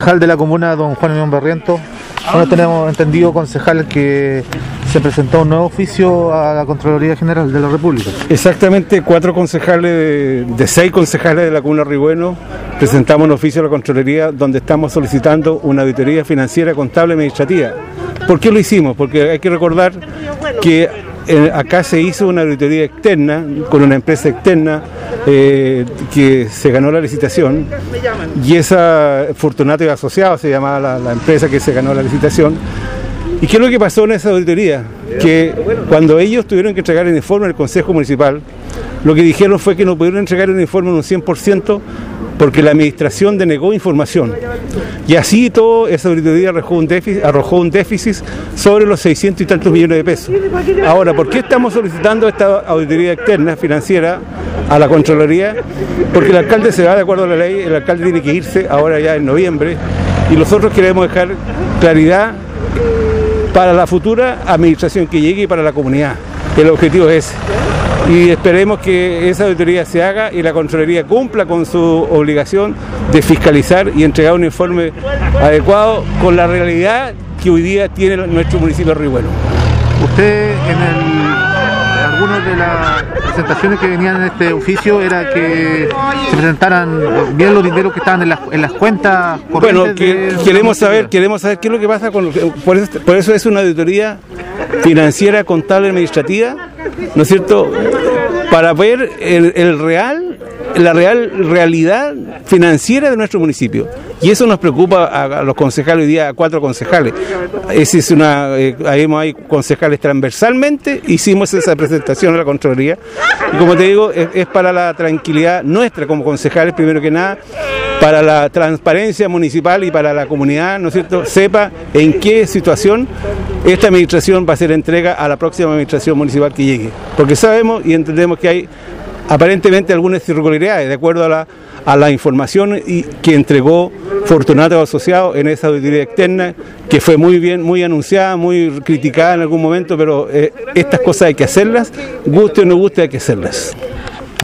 concejal de la comuna, don Juan León Barriento. Ahora tenemos entendido, concejal, que se presentó un nuevo oficio a la Contraloría General de la República. Exactamente, cuatro concejales, de, de seis concejales de la comuna Ribueno, presentamos un oficio a la Contraloría donde estamos solicitando una auditoría financiera, contable y administrativa. ¿Por qué lo hicimos? Porque hay que recordar que acá se hizo una auditoría externa con una empresa externa eh, que se ganó la licitación y esa Fortunato y Asociados se llamaba la, la empresa que se ganó la licitación. ¿Y qué es lo que pasó en esa auditoría? Que cuando ellos tuvieron que entregar el informe al Consejo Municipal, lo que dijeron fue que no pudieron entregar el informe en un 100% porque la administración denegó información. Y así todo, esa auditoría arrojó un, déficit, sobre los 600 y tantos millones de pesos. Ahora, ¿por qué estamos solicitando esta auditoría externa financiera a la Contraloría? Porque el alcalde se va de acuerdo a la ley, el alcalde tiene que irse ahora ya en noviembre y nosotros queremos dejar claridad para la futura administración que llegue y para la comunidad. El objetivo es ese y esperemos que esa auditoría se haga y la Contraloría cumpla con su obligación de fiscalizar y entregar un informe adecuado con la realidad que hoy día tiene nuestro municipio de Ribueno. Usted en el, algunas de las presentaciones que venían en este oficio era que se presentaran bien los dineros que estaban en las, en las cuentas Bueno, que, queremos saber, queremos saber qué es lo que pasa con por eso, por eso es una auditoría financiera, contable, administrativa ¿no es cierto? Para ver el, real, la real realidad financiera de nuestro municipio. Y eso nos preocupa a, los concejales, hoy día a cuatro concejales. Esa es una, eh, hay concejales transversalmente, hicimos esa presentación a la Contraloría. Y como te digo, es para la tranquilidad nuestra como concejales, primero que nada, para la transparencia municipal y para la comunidad, ¿no es cierto?, sepa en qué situación esta administración va a hacer entrega a la próxima administración municipal que llegue. Porque sabemos y entendemos que hay aparentemente algunas irregularidades de acuerdo a la, a la información y, que entregó Fortunato Asociado en esa auditoría externa, que fue muy bien, muy anunciada, muy criticada en algún momento, pero eh, estas cosas hay que hacerlas, guste o no guste hay que hacerlas.